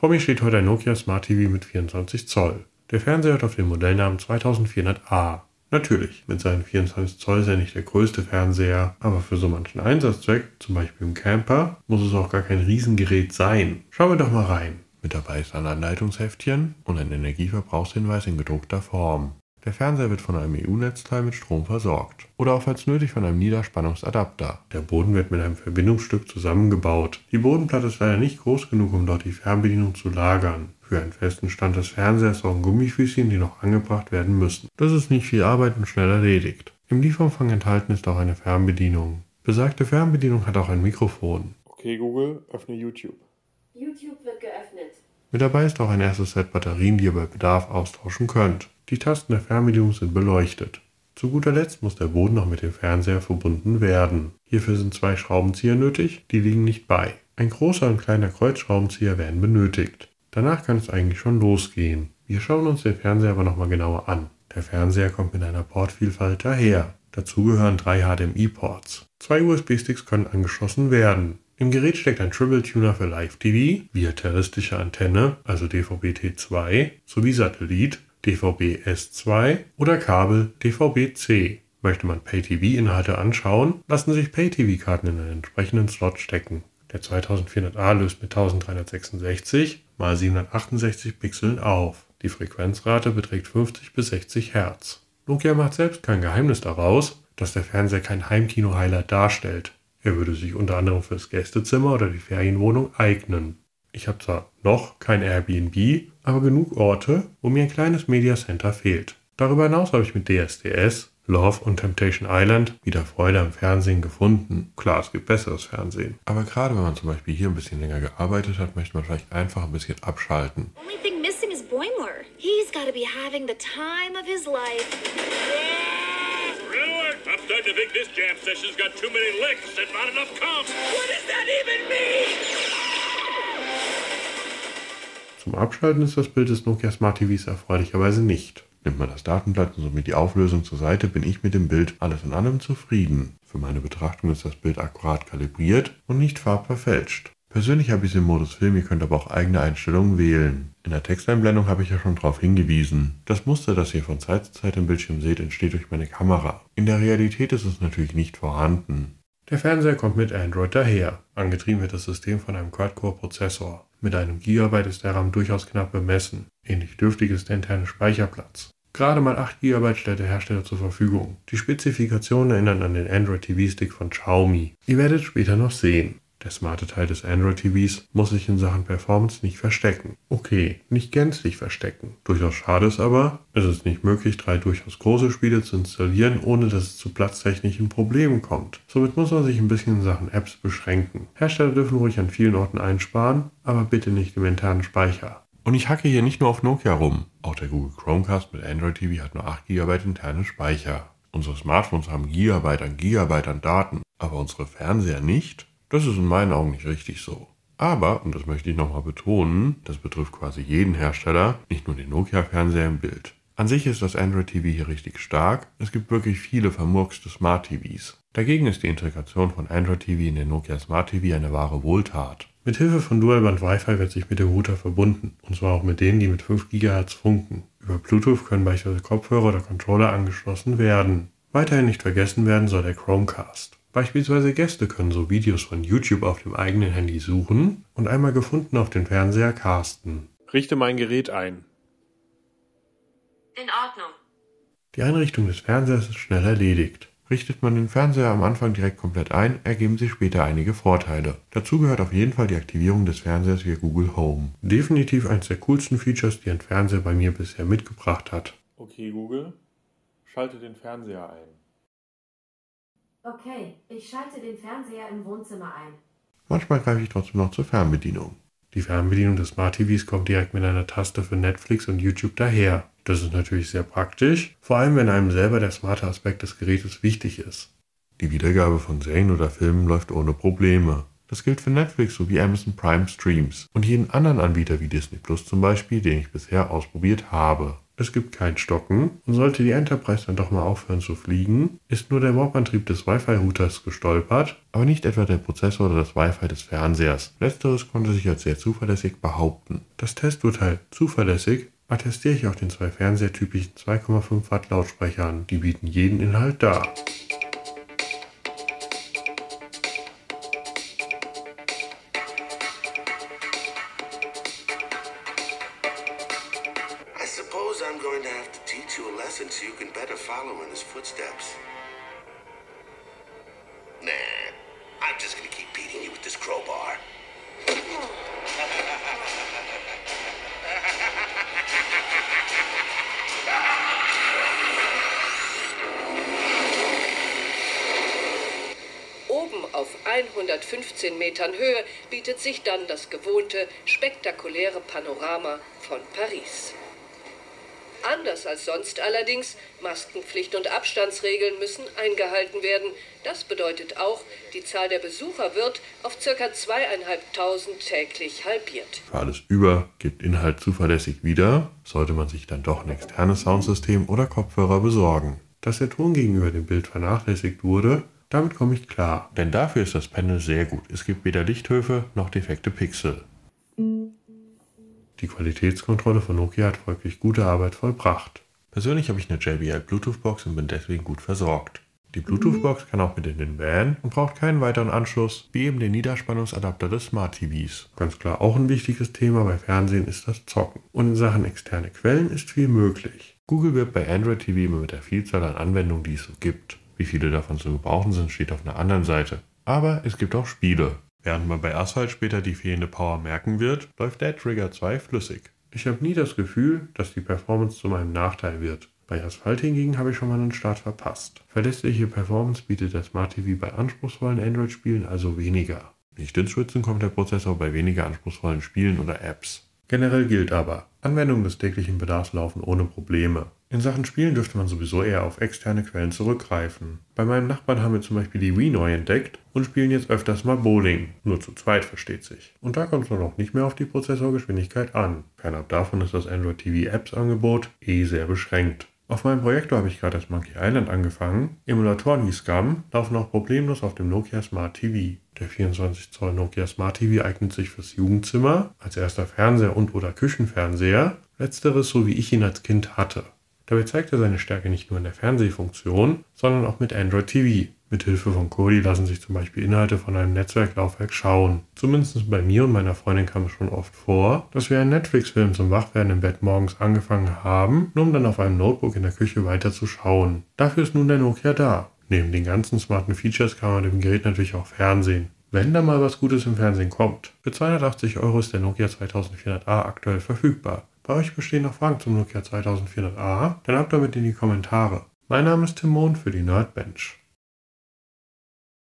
Vor mir steht heute ein Nokia Smart TV mit 24 Zoll. Der Fernseher hat auf den Modellnamen 2400A. Natürlich, mit seinen 24 Zoll ist er nicht der größte Fernseher, aber für so manchen Einsatzzweck, zum Beispiel im Camper, muss es auch gar kein Riesengerät sein. Schauen wir doch mal rein. Mit dabei ist ein Anleitungsheftchen und ein Energieverbrauchshinweis in gedruckter Form. Der Fernseher wird von einem EU-Netzteil mit Strom versorgt oder auch falls nötig von einem Niederspannungsadapter. Der Boden wird mit einem Verbindungsstück zusammengebaut. Die Bodenplatte ist leider nicht groß genug, um dort die Fernbedienung zu lagern. Für einen festen Stand des Fernsehers sorgen Gummifüßchen, die noch angebracht werden müssen. Das ist nicht viel Arbeit und schnell erledigt. Im Lieferumfang enthalten ist auch eine Fernbedienung. Besagte Fernbedienung hat auch ein Mikrofon. Okay Google, öffne YouTube. YouTube wird geöffnet. Mit dabei ist auch ein erstes Set Batterien, die ihr bei Bedarf austauschen könnt. Die Tasten der Fernbedienung sind beleuchtet. Zu guter Letzt muss der Boden noch mit dem Fernseher verbunden werden. Hierfür sind zwei Schraubenzieher nötig, die liegen nicht bei. Ein großer und kleiner Kreuzschraubenzieher werden benötigt. Danach kann es eigentlich schon losgehen. Wir schauen uns den Fernseher aber nochmal genauer an. Der Fernseher kommt mit einer Portvielfalt daher. Dazu gehören drei HDMI-Ports. Zwei USB-Sticks können angeschlossen werden. Im Gerät steckt ein Triple Tuner für Live-TV, via terroristische Antenne, also DVB-T2, sowie Satellit DVB-S2 oder Kabel DVB-C. Möchte man Pay-TV-Inhalte anschauen, lassen sich Pay-TV-Karten in einen entsprechenden Slot stecken. Der 2400A löst mit 1366 x 768 Pixeln auf. Die Frequenzrate beträgt 50 bis 60 Hertz. Nokia macht selbst kein Geheimnis daraus, dass der Fernseher kein Heimkino-Highlight darstellt. Er würde sich unter anderem fürs Gästezimmer oder die Ferienwohnung eignen. Ich habe zwar noch kein Airbnb, aber genug Orte, wo mir ein kleines Media Center fehlt. Darüber hinaus habe ich mit DSDS, Love und Temptation Island wieder Freude am Fernsehen gefunden. Klar, es gibt besseres Fernsehen. Aber gerade wenn man zum Beispiel hier ein bisschen länger gearbeitet hat, möchte man vielleicht einfach ein bisschen abschalten. Only thing missing is Boimler. He's gotta be having the time of his life. Red alert! I'm starting to think this jam session's got too many licks and not enough comps. What does that even mean? Zum Abschalten ist das Bild des Nokia Smart TVs erfreulicherweise nicht. Nimmt man das Datenblatt und somit die Auflösung zur Seite, bin ich mit dem Bild alles in allem zufrieden. Für meine Betrachtung ist das Bild akkurat kalibriert und nicht farbverfälscht. Persönlich habe ich es im Modus Film, ihr könnt aber auch eigene Einstellungen wählen. In der Texteinblendung habe ich ja schon darauf hingewiesen. Das Muster, das ihr von Zeit zu Zeit im Bildschirm seht, entsteht durch meine Kamera. In der Realität ist es natürlich nicht vorhanden. Der Fernseher kommt mit Android daher. Angetrieben wird das System von einem Quad-Core-Prozessor. Mit einem Gigabyte ist der RAM durchaus knapp bemessen. Ähnlich dürftig ist der interne Speicherplatz. Gerade mal 8 GB stellt der Hersteller zur Verfügung. Die Spezifikationen erinnern an den Android TV Stick von Xiaomi. Ihr werdet später noch sehen. Der smarte Teil des Android TVs muss sich in Sachen Performance nicht verstecken. Okay, nicht gänzlich verstecken. Durchaus schade ist aber, es ist nicht möglich, drei durchaus große Spiele zu installieren, ohne dass es zu platztechnischen Problemen kommt. Somit muss man sich ein bisschen in Sachen Apps beschränken. Hersteller dürfen ruhig an vielen Orten einsparen, aber bitte nicht im internen Speicher. Und ich hacke hier nicht nur auf Nokia rum. Auch der Google Chromecast mit Android TV hat nur 8 GB internen Speicher. Unsere Smartphones haben Gigabyte an Gigabyte an Daten, aber unsere Fernseher nicht? Das ist in meinen Augen nicht richtig so. Aber, und das möchte ich nochmal betonen, das betrifft quasi jeden Hersteller, nicht nur den Nokia-Fernseher im Bild. An sich ist das Android TV hier richtig stark. Es gibt wirklich viele vermurkste Smart TVs. Dagegen ist die Integration von Android TV in den Nokia Smart TV eine wahre Wohltat. Mit Hilfe von Dualband Wi-Fi wird sich mit dem Router verbunden, und zwar auch mit denen, die mit 5 GHz funken. Über Bluetooth können beispielsweise Kopfhörer oder Controller angeschlossen werden. Weiterhin nicht vergessen werden soll der Chromecast. Beispielsweise Gäste können so Videos von YouTube auf dem eigenen Handy suchen und einmal gefunden auf den Fernseher casten. Richte mein Gerät ein. In Ordnung. Die Einrichtung des Fernsehers ist schnell erledigt. Richtet man den Fernseher am Anfang direkt komplett ein, ergeben sich später einige Vorteile. Dazu gehört auf jeden Fall die Aktivierung des Fernsehers via Google Home. Definitiv eines der coolsten Features, die ein Fernseher bei mir bisher mitgebracht hat. Okay Google, schalte den Fernseher ein. Okay, ich schalte den Fernseher im Wohnzimmer ein. Manchmal greife ich trotzdem noch zur Fernbedienung. Die Fernbedienung des Smart TVs kommt direkt mit einer Taste für Netflix und YouTube daher. Das ist natürlich sehr praktisch, vor allem wenn einem selber der smarte Aspekt des Gerätes wichtig ist. Die Wiedergabe von Serien oder Filmen läuft ohne Probleme. Das gilt für Netflix sowie Amazon Prime Streams und jeden anderen Anbieter wie Disney Plus zum Beispiel, den ich bisher ausprobiert habe. Es gibt kein Stocken und sollte die Enterprise dann doch mal aufhören zu fliegen, ist nur der Warp-Antrieb des Wi-Fi-Routers gestolpert, aber nicht etwa der Prozessor oder das Wi-Fi des Fernsehers. Letzteres konnte sich als sehr zuverlässig behaupten. Das Testurteil zuverlässig attestiere ich auch den zwei fernsehertypischen 2,5 Watt Lautsprechern. Die bieten jeden Inhalt dar. Footsteps. Nah, I'm just gonna keep beating you with this crowbar. Oben auf 115 Metern Höhe bietet sich dann das gewohnte, spektakuläre Panorama von Paris. Anders als sonst allerdings, Maskenpflicht und Abstandsregeln müssen eingehalten werden. Das bedeutet auch, die Zahl der Besucher wird auf ca. zweieinhalbtausend täglich halbiert. Für alles über gibt Inhalt zuverlässig wieder, sollte man sich dann doch ein externes Soundsystem oder Kopfhörer besorgen. Dass der Ton gegenüber dem Bild vernachlässigt wurde, damit komme ich klar. Denn dafür ist das Panel sehr gut. Es gibt weder Lichthöfe noch defekte Pixel. Die Qualitätskontrolle von Nokia hat folglich gute Arbeit vollbracht. Persönlich habe ich eine JBL Bluetooth-Box und bin deswegen gut versorgt. Die Bluetooth-Box kann auch mit in den Van und braucht keinen weiteren Anschluss, wie eben den Niederspannungsadapter des Smart TVs. Ganz klar auch ein wichtiges Thema bei Fernsehen ist das Zocken. Und in Sachen externe Quellen ist viel möglich. Google wird bei Android TV immer mit der Vielzahl an Anwendungen, die es so gibt. Wie viele davon zu gebrauchen sind, steht auf einer anderen Seite. Aber es gibt auch Spiele. Während man bei Asphalt später die fehlende Power merken wird, läuft Dead Trigger 2 flüssig. Ich habe nie das Gefühl, dass die Performance zu meinem Nachteil wird. Bei Asphalt hingegen habe ich schon mal einen Start verpasst. Verlässliche Performance bietet der Smart TV bei anspruchsvollen Android-Spielen also weniger. Nicht ins Schwitzen kommt der Prozessor bei weniger anspruchsvollen Spielen oder Apps. Generell gilt aber, Anwendungen des täglichen Bedarfs laufen ohne Probleme. In Sachen Spielen dürfte man sowieso eher auf externe Quellen zurückgreifen. Bei meinem Nachbarn haben wir zum Beispiel die Wii neu entdeckt und spielen jetzt öfters mal Bowling. Nur zu zweit versteht sich. Und da kommt es dann auch nicht mehr auf die Prozessorgeschwindigkeit an. Fernab davon ist das Android TV Apps Angebot eh sehr beschränkt. Auf meinem Projektor habe ich gerade das Monkey Island angefangen. Emulatoren wie Scum laufen auch problemlos auf dem Nokia Smart TV. Der 24 Zoll Nokia Smart TV eignet sich fürs Jugendzimmer, als erster Fernseher und oder Küchenfernseher, letzteres so wie ich ihn als Kind hatte. Dabei zeigt er seine Stärke nicht nur in der Fernsehfunktion, sondern auch mit Android TV. Mit Hilfe von Kodi lassen sich zum Beispiel Inhalte von einem Netzwerklaufwerk schauen. Zumindest bei mir und meiner Freundin kam es schon oft vor, dass wir einen Netflix-Film zum Wachwerden im Bett morgens angefangen haben, nur um dann auf einem Notebook in der Küche weiter zu schauen. Dafür ist nun der Nokia da. Neben den ganzen smarten Features kann man dem Gerät natürlich auch Fernsehen. Wenn da mal was Gutes im Fernsehen kommt. Für 280 Euro ist der Nokia 2400A aktuell verfügbar. Bei euch bestehen noch Fragen zum Nokia 2400A? Dann ab damit in die Kommentare. Mein Name ist Tim Mond für die Nerdbench.